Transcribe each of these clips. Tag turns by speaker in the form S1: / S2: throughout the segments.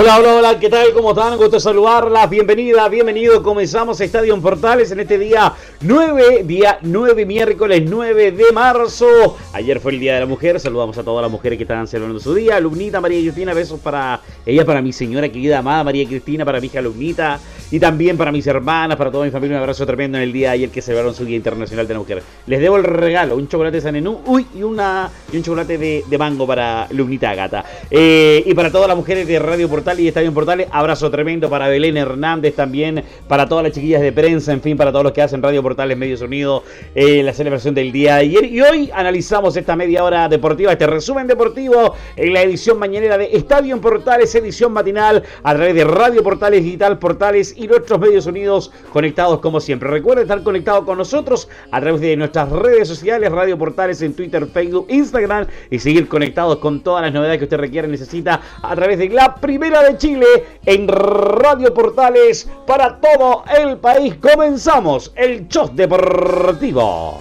S1: Hola, hola, hola, ¿qué tal? ¿Cómo están? Gusto saludarlas. Bienvenida, bienvenido. Comenzamos Estadio en Portales en este día 9, día 9, miércoles 9 de marzo. Ayer fue el Día de la Mujer. Saludamos a todas las mujeres que están celebrando su día. Lunita, María Cristina, besos para ella, para mi señora querida amada María Cristina, para mi hija Lunita y también para mis hermanas, para toda mi familia. Un abrazo tremendo en el día de ayer que celebraron su Día Internacional de la Mujer. Les debo el regalo, un chocolate Sanenú, uy, y, una, y un chocolate de, de mango para Lunita Gata. Eh, y para todas las mujeres de Radio Portales y Estadio en Portales. Abrazo tremendo para Belén Hernández también, para todas las chiquillas de prensa, en fin, para todos los que hacen Radio Portales Medios Unidos, en la celebración del día de ayer. Y hoy analizamos esta media hora deportiva, este resumen deportivo en la edición mañanera de Estadio en Portales, edición matinal a través de Radio Portales Digital Portales y nuestros medios unidos conectados como siempre. Recuerden estar conectados con nosotros a través de nuestras redes sociales, Radio Portales en Twitter, Facebook, Instagram y seguir conectados con todas las novedades que usted requiere necesita a través de la primera de Chile en Radio Portales para todo el país. Comenzamos el show deportivo.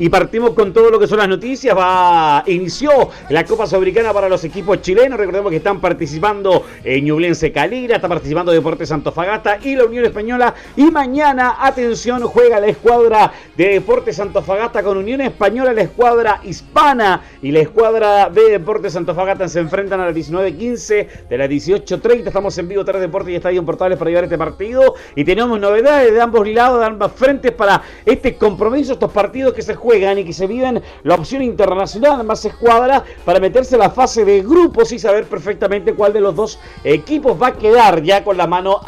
S1: Y partimos con todo lo que son las noticias. Va, inició la Copa Sudamericana para los equipos chilenos. Recordemos que están participando en Ñublense Calira, está participando Deportes Antofagasta y la Unión Española. Y mañana, atención, juega la escuadra de Deportes Antofagasta con Unión Española, la escuadra hispana y la escuadra de Deportes Antofagasta se enfrentan a las 19.15 de las 18.30. Estamos en vivo, Tres Deportes y Estadio Portales para llevar este partido. Y tenemos novedades de ambos lados, de ambas frentes para este compromiso, estos partidos que se juegan y que se viven la opción internacional más escuadra para meterse en la fase de grupos y saber perfectamente cuál de los dos equipos va a quedar ya con la mano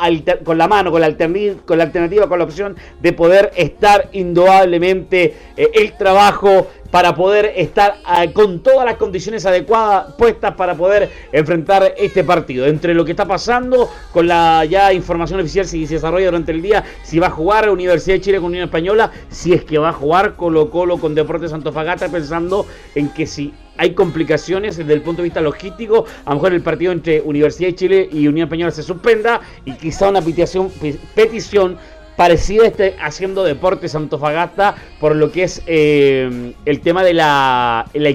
S1: con la mano con la alternativa con la opción de poder estar indudablemente eh, el trabajo para poder estar ah, con todas las condiciones adecuadas puestas para poder enfrentar este partido. Entre lo que está pasando con la ya información oficial si se desarrolla durante el día, si va a jugar Universidad de Chile con Unión Española, si es que va a jugar Colo Colo con Deportes Antofagasta, pensando en que si hay complicaciones desde el punto de vista logístico. A lo mejor el partido entre Universidad de Chile y Unión Española se suspenda y quizá una petición, petición parecido este haciendo deportes Antofagasta por lo que es eh, el tema de la, el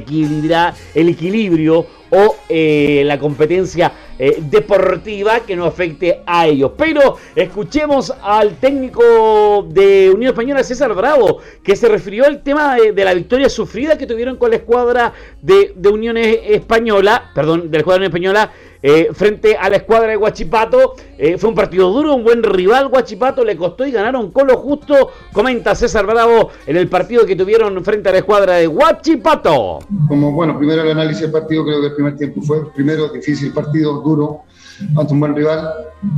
S1: equilibrio o eh, la competencia eh, deportiva que no afecte a ellos. Pero escuchemos al técnico de Unión Española, César Bravo, que se refirió al tema de, la victoria sufrida que tuvieron con la escuadra de, de Unión Española, perdón, de la escuadra Unión Española eh, frente a la escuadra de Guachipato. Eh, fue un partido duro, un buen rival. Guachipato le costó y ganaron con lo justo. Comenta César Bravo en el partido que tuvieron frente a la escuadra de Guachipato.
S2: Como bueno, primero el análisis del partido, creo que primer tiempo fue primero difícil partido, duro ante un buen rival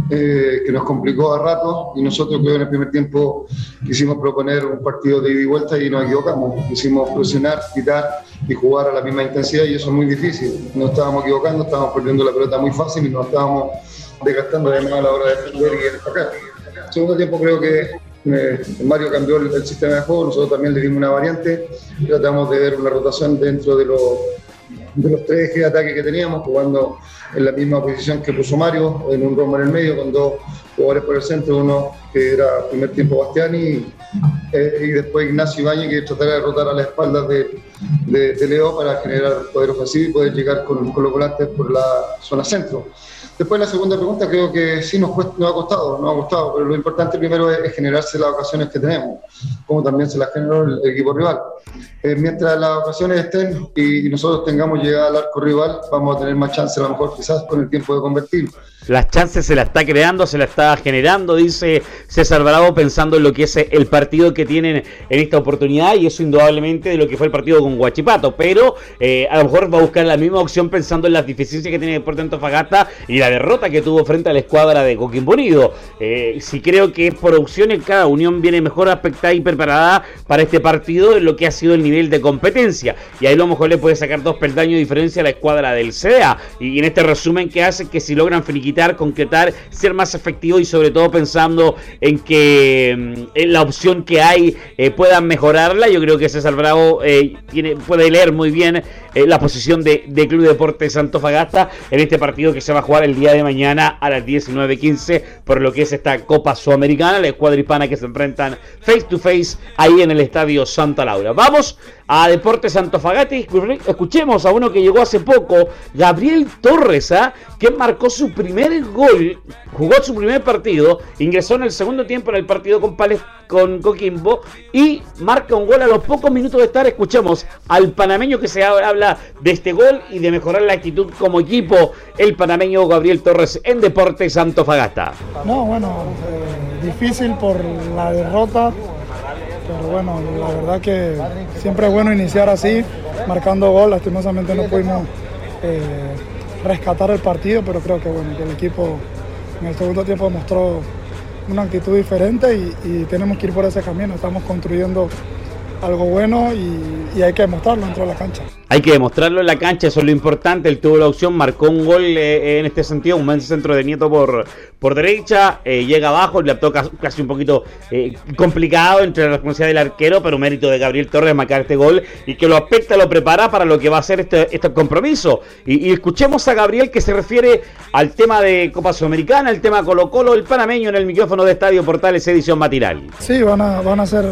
S2: eh, que nos complicó a rato y nosotros creo en el primer tiempo quisimos proponer un partido de ida y vuelta y nos equivocamos. Quisimos presionar, quitar y jugar a la misma intensidad y eso es muy difícil. Nos estábamos equivocando, estábamos perdiendo la pelota muy fácil y nos estábamos desgastando de a la hora de defender y destacar. Segundo tiempo creo que eh, Mario cambió el, sistema de juego, nosotros también le dimos una variante, tratamos de ver una rotación dentro de los de los tres ejes de ataque que teníamos, jugando en la misma posición que puso Mario, en un rombo en el medio, con dos jugadores por el centro, uno que era primer tiempo Bastiani eh, y después Ignacio Ibañez que tratará de rotar a las espaldas de, de, Leo para generar poder ofensivo y poder llegar con, con los volantes por la zona centro. Después la segunda pregunta creo que sí nos, nos ha costado, nos ha costado, pero lo importante primero es, generarse las ocasiones que tenemos, como también se las generó el, equipo rival. Eh, mientras las ocasiones estén y, nosotros tengamos llegada al arco rival, vamos a tener más chance a lo mejor quizás con el tiempo de convertir.
S1: Las chances se la está creando, se la está generando, dice César Bravo, pensando en lo que es el partido que tienen en esta oportunidad y eso indudablemente de lo que fue el partido con Guachipato, pero eh, a lo mejor va a buscar la misma opción pensando en las deficiencias que tiene Deportes Antofagasta y la derrota que tuvo frente a la escuadra de Coquimbo Unido. Eh, si creo que por opciones cada Unión viene mejor aspectada y preparada para este partido en lo que ha sido el nivel de competencia. Y ahí a lo mejor le puede sacar dos peldaños de diferencia a la escuadra del CDA. Y en este resumen que hace que si logran finiquitar, concretar, ser más efectivo y sobre todo pensando en que mm, la opción que hay eh, puedan mejorarla, yo creo que César Bravo eh, puede leer muy bien eh, la posición de, de Club Deportes Fagasta en este partido que se va a jugar el día de mañana a las 19.15 por lo que es esta Copa Sudamericana, la escuadra hispana que se enfrentan face to face ahí en el Estadio Santa Laura. Vamos a Deportes Antofagasta escuchemos a uno que llegó hace poco, Gabriel Torres, ¿ah? que marcó su primer gol, jugó su primer partido, ingresó en el segundo tiempo en el partido con, con Coquimbo y marca un gol a los pocos minutos de estar. Escuchemos al panameño que se habla de este gol y de mejorar la actitud como equipo, el panameño Gabriel Torres en Deportes Antofagasta.
S3: No, bueno, eh, difícil por la derrota pero bueno, la verdad que siempre es bueno iniciar así, marcando gol. Lastimosamente no pudimos eh, rescatar el partido, pero creo que bueno, que el equipo en el segundo tiempo mostró una actitud diferente y, y tenemos que ir por ese camino. Estamos construyendo algo bueno y, hay que demostrarlo dentro de la cancha.
S1: Hay que demostrarlo en la cancha, eso es lo importante. Él tuvo la opción, marcó un gol eh, en este sentido, un buen centro de Nieto por, por derecha, eh, llega abajo, le toca casi un poquito eh, complicado entre la responsabilidad del arquero, pero mérito de Gabriel Torres marcar este gol y que lo aspecta, lo prepara para lo que va a ser este, este compromiso. Y, escuchemos a Gabriel que se refiere al tema de Copa Sudamericana, el tema Colo Colo, el panameño en el micrófono de Estadio Portales edición matinal.
S3: Sí, van a, van a ser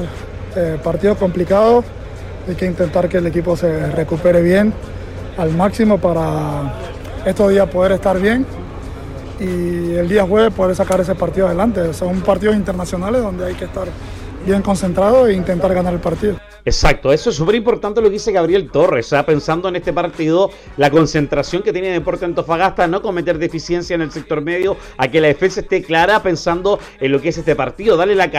S3: eh, partido complicado, hay que intentar que el equipo se recupere bien al máximo para estos días poder estar bien y el día jueves poder sacar ese partido adelante. Son partidos internacionales donde hay que estar bien concentrado e intentar ganar el partido.
S1: Exacto, eso es súper importante lo que dice Gabriel Torres, ¿ah? pensando en este partido, la concentración que tiene Deporte Antofagasta, no cometer deficiencia en el sector medio, a que la defensa esté clara pensando en lo que es este partido, darle la,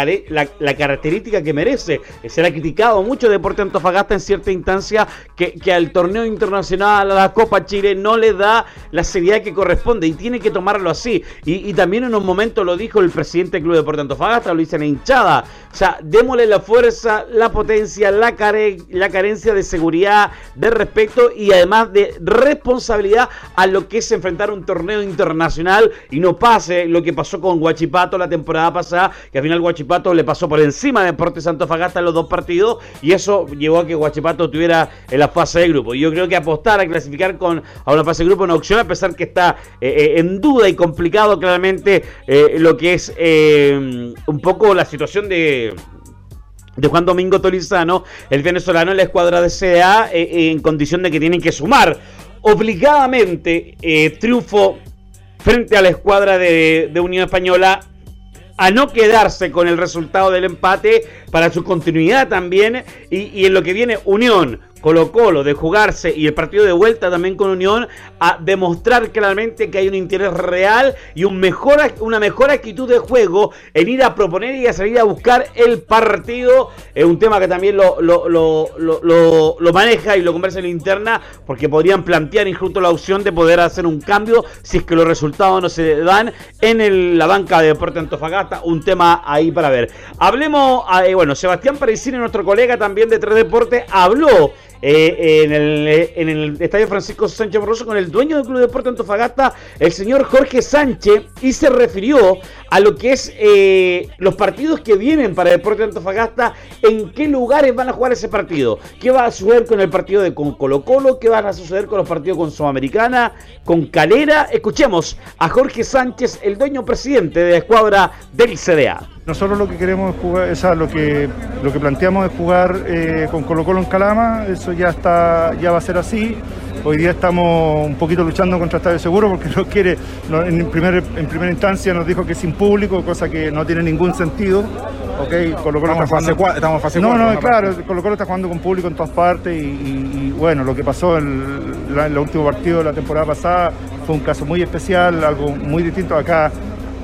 S1: la, característica que merece. Se le ha criticado mucho Deporte Antofagasta en cierta instancia que, que, al torneo internacional, a la Copa Chile, no le da la seriedad que corresponde y tiene que tomarlo así. Y, también en un momento lo dijo el presidente del Club Deporte Antofagasta, lo dice en hinchada, o sea, démosle la fuerza, la potencia, la, la carencia de seguridad, de respeto y además de responsabilidad a lo que es enfrentar un torneo internacional y no pase lo que pasó con Guachipato la temporada pasada, que al final Guachipato le pasó por encima de Deportes Fagasta en los dos partidos y eso llevó a que Guachipato tuviera en la fase de grupo. Y yo creo que apostar a clasificar con a una fase de grupo en opción, a pesar que está eh, eh, en duda y complicado claramente eh, lo que es un poco la situación de de Juan Domingo Tolizano, el venezolano en la escuadra de CA, eh, eh, en condición de que tienen que sumar obligadamente eh, triunfo frente a la escuadra de, Unión Española a no quedarse con el resultado del empate para su continuidad también y en lo que viene Unión Colo Colo de jugarse y el partido de vuelta también con Unión a demostrar claramente que hay un interés real y un mejor, una mejor actitud de juego en ir a proponer y a salir a buscar el partido. Es un tema que también lo, lo, lo, lo maneja y lo conversa en la interna porque podrían plantear incluso la opción de poder hacer un cambio si es que los resultados no se dan en la banca de Deporte Antofagasta. Un tema ahí para ver. Hablemos, eh, bueno, Sebastián Parisini, nuestro colega también de Tres Deportes, habló eh, en, el, en, el, estadio Francisco Sánchez Borroso con el dueño del Club de Deporte Antofagasta, el señor Jorge Sánchez, y se refirió a lo que es eh, los partidos que vienen para Deporte Antofagasta, en qué lugares van a jugar ese partido, qué va a suceder con el partido de con Colo Colo, qué van a suceder con los partidos con Sudamericana, con Calera. Escuchemos a Jorge Sánchez, el dueño presidente de la escuadra del CDA.
S4: Nosotros lo que queremos es jugar, o lo que lo que planteamos es jugar eh, con Colo Colo en Calama, eso ya está, ya va a ser así. Hoy día estamos un poquito luchando contra Estadio Seguro porque no quiere, en, primer, en primera instancia nos dijo que es sin público, cosa que no tiene ningún sentido. Okay, Colo -Colo estamos, está jugando, estamos fase No, no, claro, Colo Colo está jugando con público en todas partes y, bueno, lo que pasó en, el último partido de la temporada pasada fue un caso muy especial, algo muy distinto acá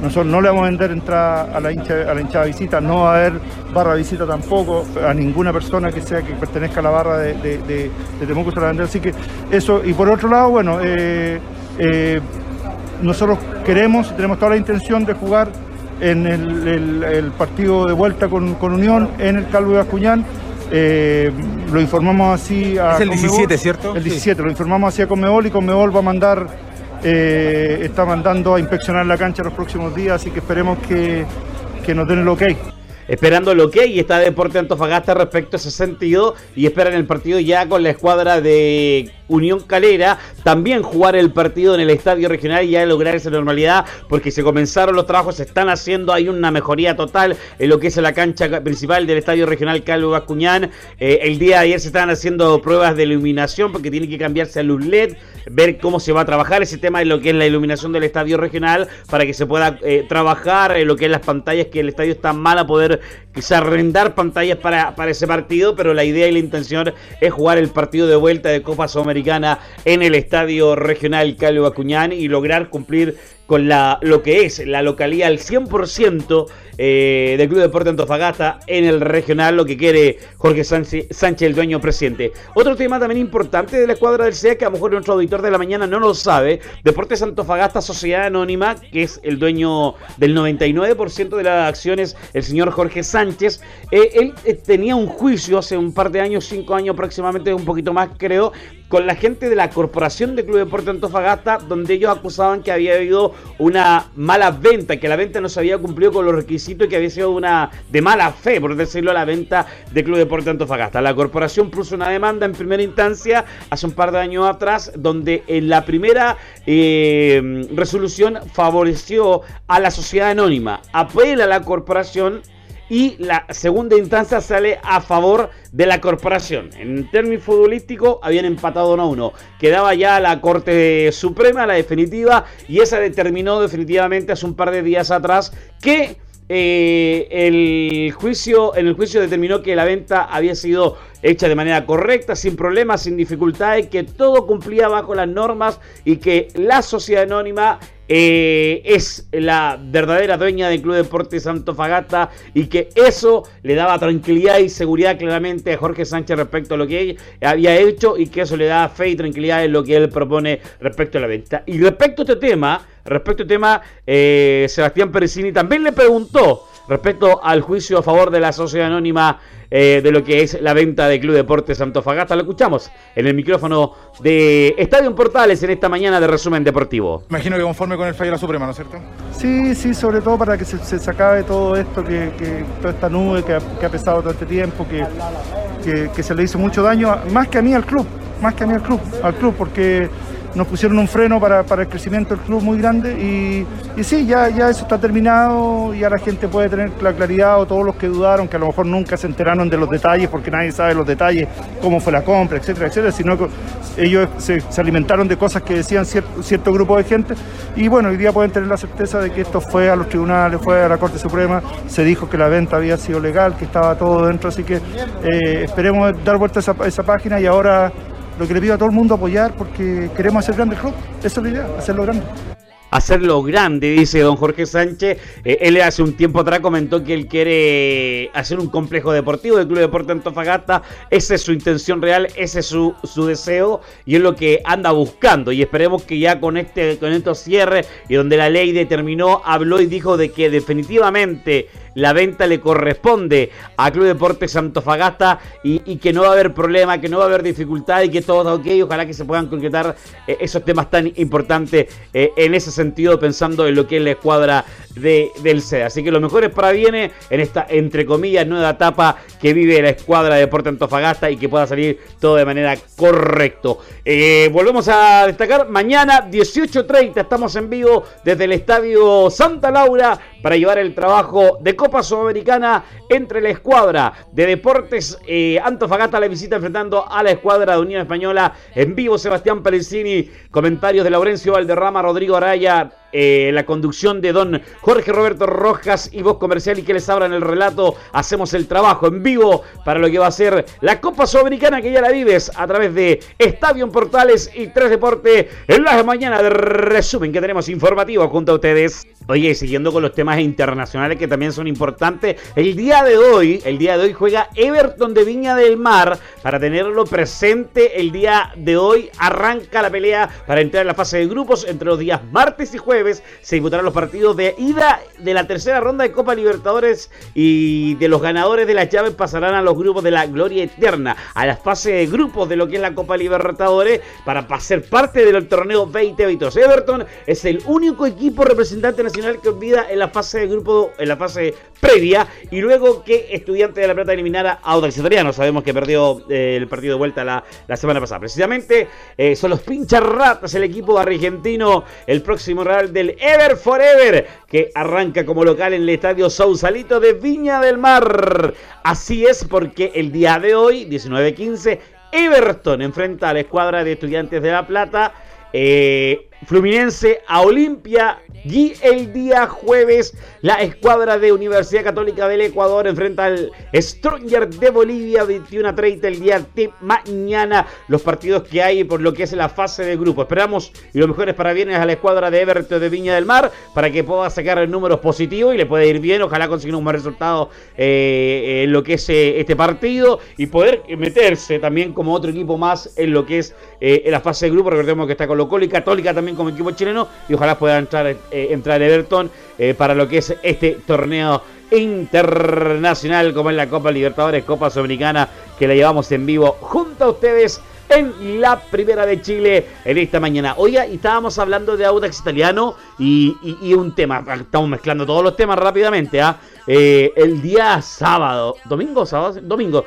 S4: nosotros no le vamos a vender entrada a la hincha a la hinchada visita, no va a haber barra visita tampoco a ninguna persona que sea que pertenezca a la barra de, de, de, Temuco se la vender. Así que eso, y por otro lado, bueno, eh, eh, nosotros queremos y tenemos toda la intención de jugar en el, partido de vuelta con, Unión en el Calvo de Bascuñán. Eh, lo informamos así
S5: a. Es el 17, ¿cierto?
S4: El 17, lo informamos así a Conmebol y Conmebol va a mandar, eh, está mandando a inspeccionar la cancha los próximos días, así que esperemos que, que nos den el ok
S1: esperando lo que y está Deporte Antofagasta respecto a ese sentido y esperan el partido ya con la escuadra de Unión Calera, también jugar el partido en el estadio regional y ya lograr esa normalidad porque se comenzaron los trabajos, se están haciendo, hay una mejoría total en lo que es la cancha principal del estadio regional Calvo Bascuñán. Eh, el día de ayer se estaban haciendo pruebas de iluminación porque tiene que cambiarse a luz LED, ver cómo se va a trabajar ese tema de lo que es la iluminación del estadio regional para que se pueda eh, trabajar en lo que es las pantallas que el estadio está mal a poder quizá arrendar pantallas para, para ese partido, pero la idea y la intención es jugar el partido de vuelta de Copa En el estadio regional Calvo Acuñán y lograr cumplir con la, lo que es la localidad al 100% eh, del Club Deporte Antofagasta en el regional, lo que quiere Jorge Sánchez, el dueño presidente. Otro tema también importante de la escuadra del CEA, que a lo mejor nuestro auditor de la mañana no lo sabe, Deportes Antofagasta, Sociedad Anónima, que es el dueño del 99% de las acciones, el señor Jorge Sánchez, eh, él eh, tenía un juicio hace un par de años, cinco años aproximadamente, un poquito más creo, con la gente de la Corporación de Club Deporte Antofagasta, donde ellos acusaban que había habido una mala venta, que la venta no se había cumplido con los requisitos y que había sido una de mala fe, por decirlo, la venta de Club Deporte Antofagasta. La corporación puso una demanda en primera instancia hace un par de años atrás, donde en la primera eh, resolución favoreció a la sociedad anónima, apela a la corporación y la segunda instancia sale a favor de la corporación. En términos futbolísticos habían empatado 1 a 1. Quedaba ya la Corte Suprema, la definitiva, y esa determinó definitivamente hace un par de días atrás que eh, el juicio, en el juicio determinó que la venta había sido hecha de manera correcta, sin problemas, sin dificultades, que todo cumplía bajo las normas y que la sociedad anónima eh, es la verdadera dueña del Club Deportes Fagata y que eso le daba tranquilidad y seguridad claramente a Jorge Sánchez respecto a lo que él había hecho y que eso le da fe y tranquilidad en lo que él propone respecto a la venta. Y respecto a este tema, respecto a este tema, eh, Sebastián Peresini también le preguntó respecto al juicio a favor de la sociedad anónima eh, de lo que es la venta de Club Deportes Antofagasta. Lo escuchamos en el micrófono de Estadio Portales en esta mañana de resumen deportivo.
S5: Imagino que conforme con el fallo de la Suprema, ¿no es cierto?
S4: Sí, sí, sobre todo para que se, se acabe todo esto, que, toda esta nube que ha, pesado todo este tiempo, que, que se le hizo mucho daño, más que a mí al club, más que a mí al club, al club, porque nos pusieron un freno para, el crecimiento del club muy grande y, y, sí, ya, ya eso está terminado, ya la gente puede tener la claridad o todos los que dudaron, que a lo mejor nunca se enteraron de los detalles porque nadie sabe los detalles, cómo fue la compra, etcétera, etcétera, sino que ellos se, alimentaron de cosas que decían cierto, grupo de gente. Y bueno, hoy día pueden tener la certeza de que esto fue a los tribunales, fue a la Corte Suprema, se dijo que la venta había sido legal, que estaba todo dentro, así que eh, esperemos dar vuelta esa, a esa página y ahora lo que le pido a todo el mundo apoyar porque queremos hacer grande el club. Esa es la idea, hacerlo grande
S1: hacerlo grande, dice don Jorge Sánchez. Eh, él hace un tiempo atrás comentó que él quiere hacer un complejo deportivo del Club Deporte Antofagasta. Esa es su intención real, ese es su, su, deseo y es lo que anda buscando. Y esperemos que ya con, este, con estos cierres y donde la ley determinó, habló y dijo de que definitivamente la venta le corresponde a Club Deportes Antofagasta y, y, que no va a haber problema, que no va a haber dificultad y que todo está ok. Ojalá que se puedan concretar eh, esos temas tan importantes eh, en ese sentido, pensando en lo que es la escuadra de, del CEDA. Así que lo mejor es para viene en esta, entre comillas, nueva etapa que vive la escuadra de Deportes Antofagasta y que pueda salir todo de manera correcta. Eh, volvemos a destacar, mañana 18.30 estamos en vivo desde el Estadio Santa Laura para llevar el trabajo de Copa Sudamericana entre la escuadra de Deportes eh, Antofagasta, la visita enfrentando a la escuadra de Unión Española. En vivo Sebastián Pellicini, comentarios de Laurencio Valderrama, Rodrigo Araya, eh, la conducción de don Jorge Roberto Rojas y voz comercial y que les abran el relato, hacemos el trabajo en vivo para lo que va a ser la Copa Sudamericana que ya la vives a través de Estadio Portales y Tres Deporte en la mañana de resumen que tenemos informativo junto a ustedes. Oye, siguiendo con los temas internacionales que también son importantes, el día de hoy, el día de hoy juega Everton de Viña del Mar. Para tenerlo presente, el día de hoy arranca la pelea para entrar en la fase de grupos. Entre los días martes y jueves se disputarán los partidos de ida de la tercera ronda de Copa Libertadores y de los ganadores de las llaves pasarán a los grupos de la Gloria Eterna, a la fase de grupos de lo que es la Copa Libertadores para ser parte del torneo 2022. Everton es el único equipo representante nacional que olvida en la fase de grupo, en la fase previa, y luego que Estudiante de La Plata eliminara a Audax Italiano. Sabemos que perdió eh, el partido de vuelta la, semana pasada. Precisamente eh, son los pincharratas, el equipo argentino, el próximo real del Ever Forever, que arranca como local en el estadio Sausalito de Viña del Mar. Así es porque el día de hoy, 19-15, Everton enfrenta a la escuadra de Estudiantes de La Plata. Eh, Fluminense a Olimpia y el día jueves la escuadra de Universidad Católica del Ecuador enfrenta al Stronger de Bolivia 21 a 30 el día de mañana. Los partidos que hay por lo que es la fase de grupo. Esperamos y lo mejor es para bienes a la escuadra de Everton de Viña del Mar para que pueda sacar números positivos y le pueda ir bien. Ojalá consiga un buen resultado eh, en lo que es eh, este partido y poder meterse también como otro equipo más en lo que es eh, la fase de grupo. Recordemos que está Colo Colo y Católica también como equipo chileno y ojalá pueda entrar, eh, entrar Everton eh, para lo que es este torneo internacional como es la Copa Libertadores, Copa Sudamericana que la llevamos en vivo junto a ustedes en la primera de Chile en esta mañana. Oiga, y estábamos hablando de Audax Italiano y, un tema, estamos mezclando todos los temas rápidamente. ¿ah? Eh, el día sábado, domingo, sábado, domingo,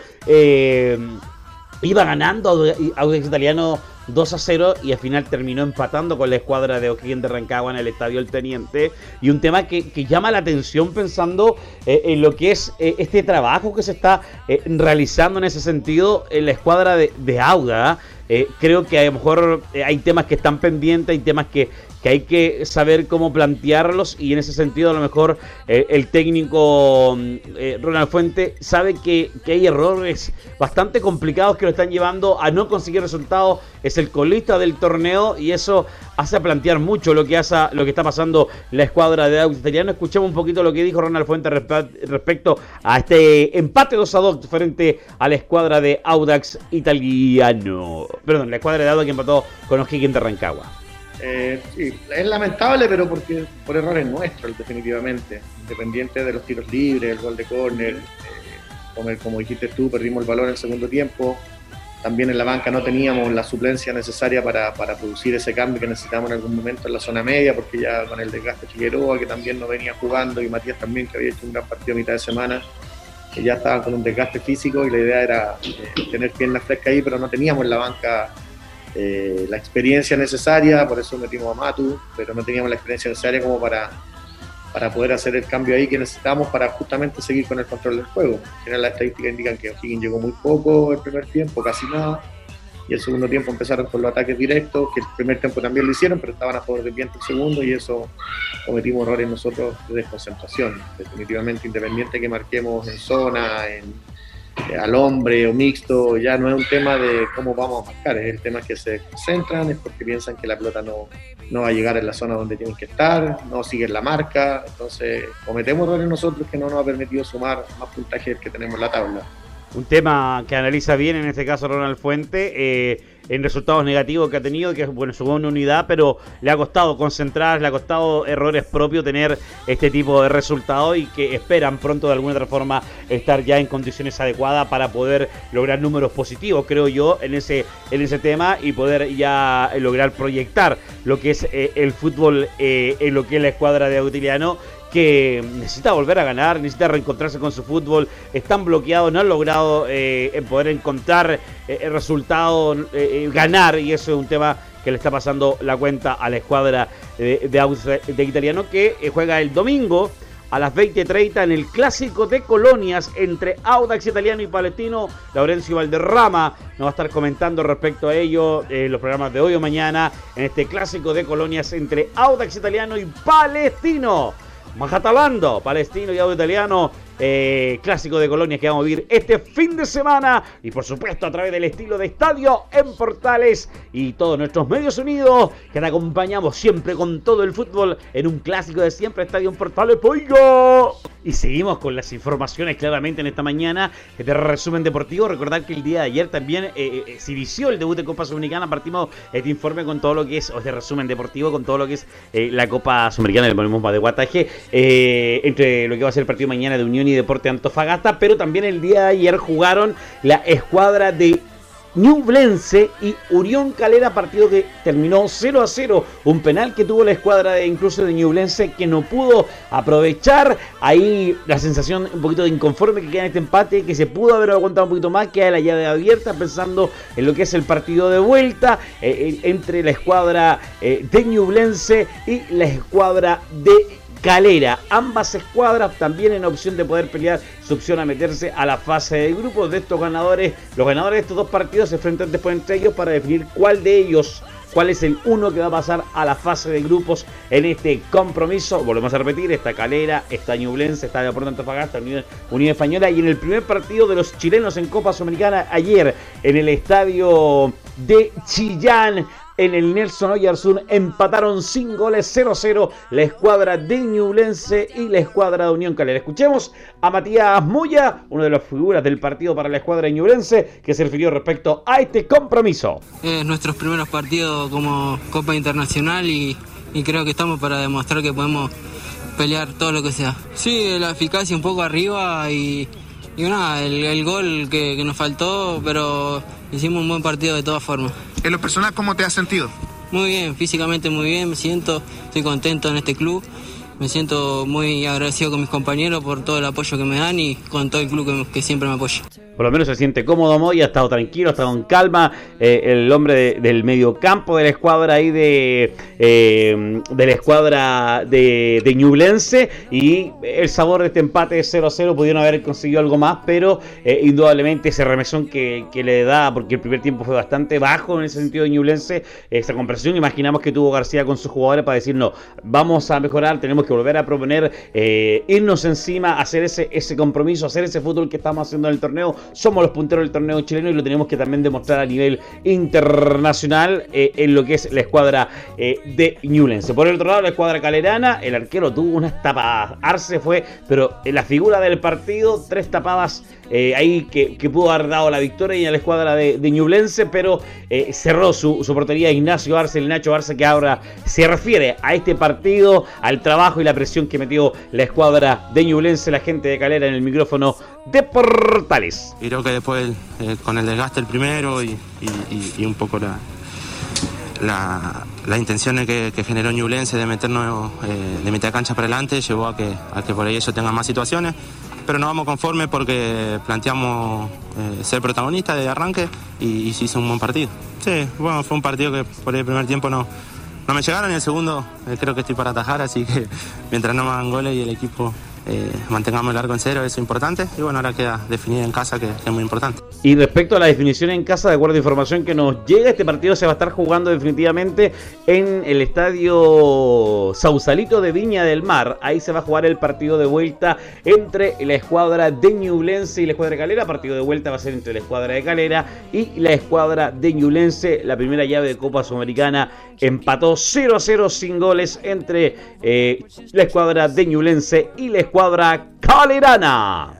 S1: iba ganando Audax Italiano 2 a 0 y al final terminó empatando con la escuadra de O'Higgins de Rancagua en el Estadio El Teniente. Y un tema que, llama la atención pensando eh, en lo que es eh, este trabajo que se está eh, realizando en ese sentido en la escuadra de, de Auda. creo que a lo mejor hay temas que están pendientes, hay temas que, hay que saber cómo plantearlos y en ese sentido a lo mejor eh, el técnico mm, eh, Ronald Fuente sabe que, hay errores bastante complicados que lo están llevando a no conseguir resultados, es el colista del torneo y eso hace plantear mucho lo que hace, lo que está pasando la escuadra de Audax Italiano. Escuchemos un poquito lo que dijo Ronald Fuente respecto a este empate 2 a 2 frente a la escuadra de Audax Italiano. Perdón, la escuadra de Audax que empató con O'Higgins de Rancagua.
S6: Eh, sí, es lamentable, pero porque por errores nuestros, definitivamente. Independiente de los tiros libres, el gol de córner, eh, como, dijiste tú, perdimos el valor en el segundo tiempo. También en la banca no teníamos la suplencia necesaria para, para producir ese cambio que necesitamos en algún momento en la zona media, porque ya con el desgaste Figueroa, que también no venía jugando, y Matías también, que había hecho un gran partido a mitad de semana, que ya estaban con un desgaste físico y la idea era eh, tener piernas frescas ahí, pero no teníamos en la banca eh, la experiencia necesaria, por eso metimos a Matu, pero no teníamos la experiencia necesaria como para, para poder hacer el cambio ahí que necesitamos para justamente seguir con el control del juego. En general, las estadísticas indican que O'Higgins llegó muy poco el primer tiempo, casi nada, y el segundo tiempo empezaron con los ataques directos, que el primer tiempo también lo hicieron, pero estaban a favor del viento el segundo, y eso cometimos errores nosotros de desconcentración. Definitivamente, independiente que marquemos en zona, en al hombre o mixto, ya no es un tema de cómo vamos a marcar, es el tema que se concentran, es porque piensan que la pelota no, no va a llegar en la zona donde tienen que estar, no siguen la marca, entonces cometemos errores nosotros que no nos ha permitido sumar más puntaje que tenemos en la tabla.
S1: Un tema que analiza bien en este caso Ronald Fuente. Eh, en resultados negativos que ha tenido, que bueno, sumó una unidad, pero le ha costado concentrar, le ha costado errores propios tener este tipo de resultados y que esperan pronto de alguna otra forma estar ya en condiciones adecuadas para poder lograr números positivos, creo yo, en ese, en ese tema y poder ya lograr proyectar lo que es eh, el fútbol eh, en lo que es la escuadra de Autiliano que necesita volver a ganar, necesita reencontrarse con su fútbol, están bloqueados, no han logrado eh, poder encontrar eh, el resultado, eh, ganar, y eso es un tema que le está pasando la cuenta a la escuadra de, de, Italiano que juega el domingo a las 20.30 en el clásico de colonias entre Audax Italiano y Palestino. Laurencio Valderrama nos va a estar comentando respecto a ello en los programas de hoy o mañana en este clásico de colonias entre Audax Italiano y Palestino. Majatalando, palestino y audio italiano eh, clásico de colonias que vamos a vivir este fin de semana y por supuesto a través del estilo de estadio en Portales y todos nuestros medios unidos que te acompañamos siempre con todo el fútbol en un clásico de siempre estadio en Portales Pollo. Y seguimos con las informaciones claramente en esta mañana de resumen deportivo. Recordar que el día de ayer también eh, eh, se inició el debut de Copa Sudamericana. Partimos este informe con todo lo que es, o este resumen deportivo, con todo lo que es la Copa Sudamericana, le ponemos más de guataje, entre lo que va a ser el partido mañana de Unión Deporte Antofagasta, pero también el día de ayer jugaron la escuadra de Ñublense y Unión Calera, partido que terminó 0 a 0. Un penal que tuvo la escuadra de incluso de Ñublense que no pudo aprovechar. Ahí la sensación un poquito de inconforme que queda en este empate, que se pudo haber aguantado un poquito más, queda la llave abierta pensando en lo que es el partido de vuelta eh, entre la escuadra eh, de Ñublense y la escuadra de Calera. Ambas escuadras también en opción de poder pelear su opción a meterse a la fase de grupos de estos ganadores. Los ganadores de estos dos partidos se enfrentan después entre ellos para definir cuál de ellos cuál es el uno que va a pasar a la fase de grupos en este compromiso. Volvemos a repetir, está Calera, está Ñublense, está Deportes Antofagasta, Unión, Unión Española y en el primer partido de los chilenos en Copa Sudamericana ayer en el estadio de Chillán en el Nelson Oyarzún empataron sin goles 0-0 la escuadra de Ñublense y la escuadra de Unión Calera. Escuchemos a Matías Moya, una de las figuras del partido para la escuadra de Ñublense, que se refirió respecto a este compromiso.
S7: Es nuestros primeros partidos como Copa Internacional y, creo que estamos para demostrar que podemos pelear todo lo que sea. Sí, la eficacia un poco arriba y, nada, el, gol que, que nos faltó, pero hicimos un buen partido de todas formas.
S5: En lo personal, ¿cómo te has sentido?
S7: Muy bien, físicamente muy bien, me siento, estoy contento en este club. Me siento muy agradecido con mis compañeros por todo el apoyo que me dan y con todo el club que, siempre me apoya.
S1: Por lo menos se siente cómodo Moy, ha estado tranquilo, ha estado en calma. Eh, el hombre del medio campo de la escuadra ahí de, eh, de la escuadra de, de Ñublense. Y el sabor de este empate 0-0 pudieron haber conseguido algo más, pero eh, indudablemente ese remesón que, le da, porque el primer tiempo fue bastante bajo en ese sentido de Ñublense, esta compresión. Imaginamos que tuvo García con sus jugadores para decir, no, vamos a mejorar, tenemos que volver a proponer irnos encima, hacer ese, ese compromiso, hacer ese fútbol que estamos haciendo en el torneo. Somos los punteros del torneo chileno y lo tenemos que también demostrar a nivel internacional eh, en lo que es la escuadra eh, de Newlands. Por el otro lado, la escuadra calerana, el arquero tuvo unas tapadas. Arce fue, pero en la figura del partido, tres tapadas ahí que, pudo haber dado la victoria y a la escuadra de, de Ñublense, pero cerró su, su portería Ignacio Arce, el Nacho Arce, que ahora se refiere a este partido, al trabajo y la presión que metió la escuadra de Ñublense, la gente de Calera en el micrófono de Portales.
S8: Creo que después eh, con el desgaste el primero y, un poco la, la, las intenciones que, generó Ñublense de meternos eh, de mitad de cancha para adelante llevó a que, a que por ahí eso tenga más situaciones. Pero no vamos conformes porque planteamos eh, ser protagonistas de arranque y, se hizo un buen partido. Sí, bueno, fue un partido que por el primer tiempo no, no me llegaron y el segundo eh, creo que estoy para atajar, así que mientras no me hagan goles y el equipo eh, mantengamos el arco en cero, eso es importante. Y bueno, ahora queda definido en casa, que, es muy importante.
S1: Y respecto a la definición en casa, de acuerdo a información que nos llega, este partido se va a estar jugando definitivamente en el estadio Sausalito de Viña del Mar. Ahí se va a jugar el partido de vuelta entre la escuadra de Ñublense y la escuadra de Calera. Partido de vuelta va a ser entre la escuadra de Calera y la escuadra de Ñublense. La primera llave de Copa Sudamericana empató 0 a 0 sin goles entre eh, la escuadra de Ñublense y la escuadra escuadra calerana.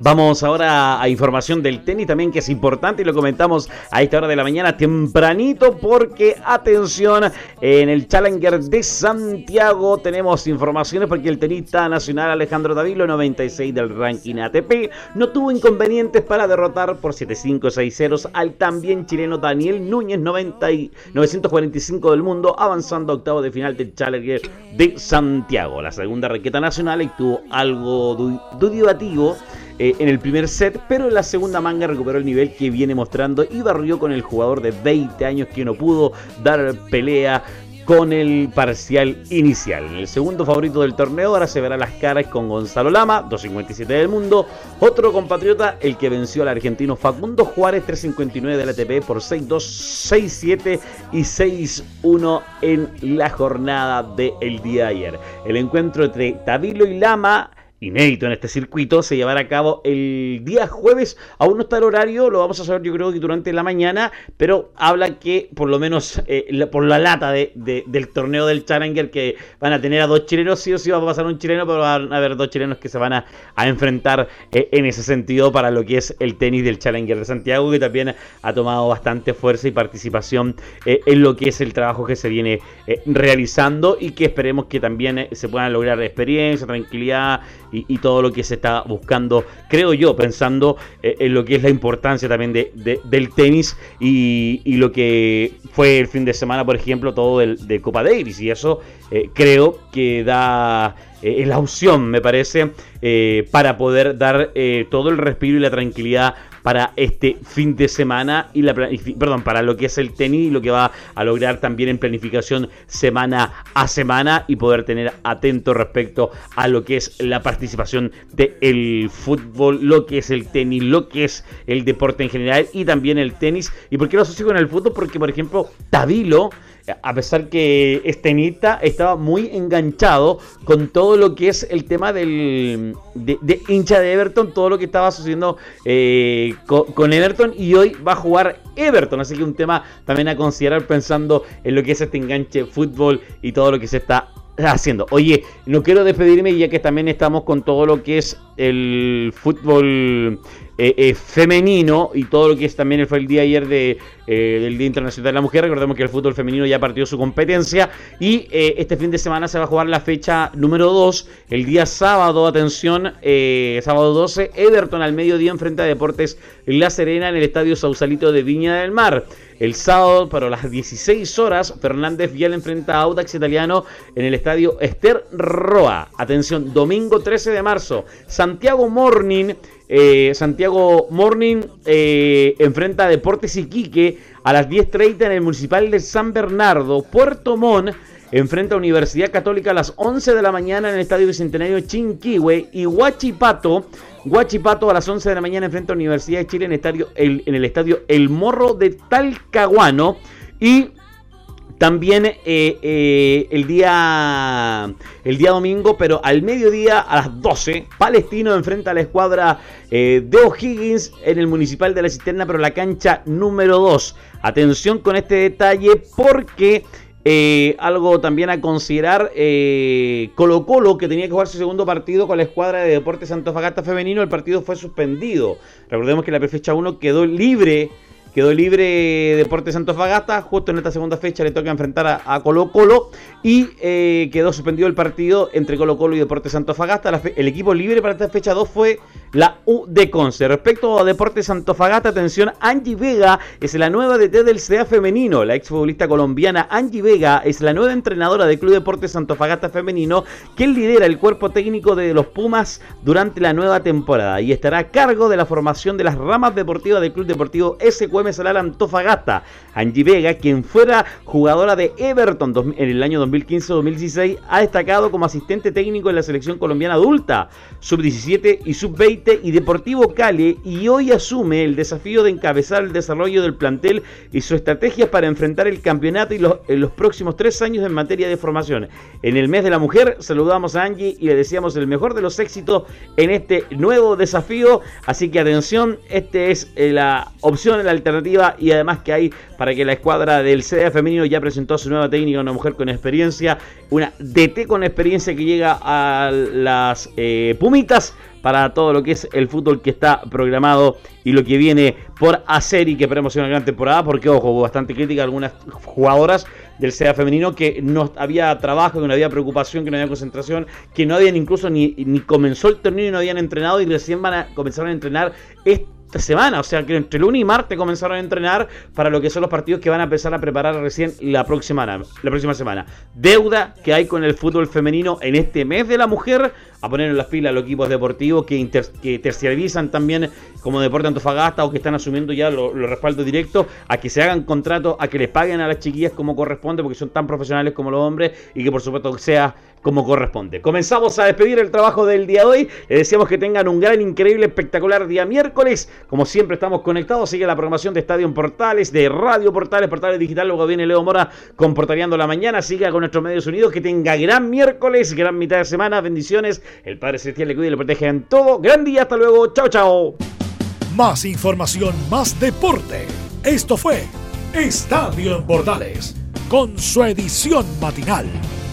S1: Vamos ahora a información del tenis también que es importante y lo comentamos a esta hora de la mañana tempranito porque atención en el Challenger de Santiago tenemos informaciones porque el tenista nacional Alejandro Davilo 96 del ranking ATP no tuvo inconvenientes para derrotar por 7-5 6-0 al también chileno Daniel Núñez 90 945 del mundo avanzando a octavo de final del Challenger de Santiago. La segunda raqueta nacional y tuvo algo dudativo eh, en el primer set, pero en la segunda manga recuperó el nivel que viene mostrando y barrió con el jugador de 20 años que no pudo dar pelea con el parcial inicial. El segundo favorito del torneo ahora se verá las caras con Gonzalo Lama, 257 del mundo. Otro compatriota, el que venció al argentino Facundo Juárez, 359 del ATP por 6-2, 6-7 y 6-1 en la jornada del día de ayer. El encuentro entre Tavilo y Lama inédito en este circuito, se llevará a cabo el día jueves. Aún no está el horario, lo vamos a saber yo creo que durante la mañana, pero habla que por lo menos eh, por la lata de, del torneo del Challenger que van a tener a dos chilenos, sí o sí va a pasar un chileno, pero van a haber dos chilenos que se van a, enfrentar eh, en ese sentido para lo que es el tenis del Challenger de Santiago, que también ha tomado bastante fuerza y participación eh, en lo que es el trabajo que se viene realizando y que esperemos que también se puedan lograr experiencia, tranquilidad y, todo lo que se está buscando, creo yo, pensando eh, en lo que es la importancia también de, del tenis y, lo que fue el fin de semana, por ejemplo, todo el, de Copa Davis. Y eso eh, creo que da eh, la opción, me parece, para poder dar todo el respiro y la tranquilidad para este fin de semana y la perdón, para lo que es el tenis y lo que va a lograr también en planificación semana a semana y poder tener atento respecto a lo que es la participación del fútbol, lo que es el tenis, lo que es el deporte en general y también el tenis. ¿Y por qué lo asocio con el fútbol? Porque, por ejemplo, Tabilo a pesar que este Nita estaba muy enganchado con todo lo que es el tema del de, hincha de Everton, todo lo que estaba sucediendo eh, con, Everton y hoy va a jugar Everton, así que un tema también a considerar pensando en lo que es este enganche fútbol y todo lo que se está haciendo. Oye, no quiero despedirme ya que también estamos con todo lo que es el fútbol eh, eh, femenino y todo lo que es también fue el día ayer de, eh, del Día Internacional de la Mujer. Recordemos que el fútbol femenino ya partió su competencia y este fin de semana se va a jugar la fecha número 2, el día sábado, atención, sábado 12, Everton al mediodía enfrenta a Deportes La Serena en el Estadio Sausalito de Viña del Mar. El sábado, para las 16 horas, Fernández Vial enfrenta a Audax Italiano en el estadio Esther Roa. Atención, domingo 13 de marzo, Santiago Morning eh, Santiago Morning eh, enfrenta a Deportes Iquique a las 10.30 en el Municipal de San Bernardo. Puerto Montt enfrenta a Universidad Católica a las 11 de la mañana en el Estadio Bicentenario Chinquihue. Y Huachipato, Huachipato a las 11 de la mañana enfrenta a Universidad de Chile en, estadio, el, en el Estadio El Morro de Talcahuano. Y también eh, eh, el, día, el día domingo, pero al mediodía a las 12, Palestino enfrenta a la escuadra eh, de O'Higgins en el Municipal de la Cisterna, pero la cancha número 2. Atención con este detalle porque algo también a considerar, Colo Colo, que tenía que jugar su segundo partido con la escuadra de Deportes Santofagasta Femenino, el partido fue suspendido. Recordemos que la fecha 1 quedó libre Quedó libre Deportes Santos Fagasta. Justo en esta segunda fecha le toca enfrentar a, Colo Colo. Y eh, quedó suspendido el partido entre Colo Colo y Deportes Santos Fagasta. el equipo libre para esta fecha 2 fue la U de Conce. Respecto a Deportes Fagasta, atención, Angie Vega es la nueva DT del CA femenino. La exfutbolista colombiana Angie Vega es la nueva entrenadora del Club Deportes Fagasta femenino, que lidera el cuerpo técnico de los Pumas durante la nueva temporada y estará a cargo de la formación de las ramas deportivas del Club Deportivo SQM Salar Antofagasta. Angie Vega, quien fuera jugadora de Everton en el año 2015-2016, ha destacado como asistente técnico en la selección colombiana adulta, sub-17 y sub-20 y Deportivo Cali y hoy asume el desafío de encabezar el desarrollo del plantel y su estrategia para enfrentar el campeonato y los, en los próximos tres años en materia de formación. En el mes de la mujer saludamos a Angie y le deseamos el mejor de los éxitos en este nuevo desafío. Así que atención, esta es eh, la opción, la alternativa y además que hay para que la escuadra del CDA femenino ya presentó su nueva técnica, una mujer con experiencia, una DT con experiencia que llega a las eh, Pumitas para todo lo que es el fútbol que está programado y lo que viene por hacer y que esperemos una gran temporada, porque ojo, hubo bastante crítica algunas jugadoras del CDA femenino que no había trabajo, que no había preocupación, que no había concentración, que no habían incluso ni, ni comenzó el torneo y no habían entrenado y recién van a comenzar a entrenar este esta semana, o sea que entre lunes y martes comenzaron a entrenar para lo que son los partidos que van a empezar a preparar recién la próxima, la próxima semana. Deuda que hay con el fútbol femenino en este mes de la mujer, a poner en las filas los equipos deportivos que, que terciarizan también como Deporte Antofagasta o que están asumiendo ya los respaldos directos a que se hagan contratos, a que les paguen a las chiquillas como corresponde, porque son tan profesionales como los hombres y que por supuesto sea como corresponde. Comenzamos a despedir el trabajo del día de hoy. Les deseamos que tengan un gran, increíble, espectacular día miércoles. Como siempre estamos conectados, sigue la programación de Estadio Portales, de Radio Portales, Portales Digital. Luego viene Leo Mora con Portaleando la Mañana. Siga con nuestros medios unidos. Que tenga gran miércoles, gran mitad de semana. Bendiciones. El Padre Celestial le cuide y le protege en todo. Gran día. Hasta luego. Chao, chao.
S9: Más información, más deporte. Esto fue Estadio en Portales con su edición matinal.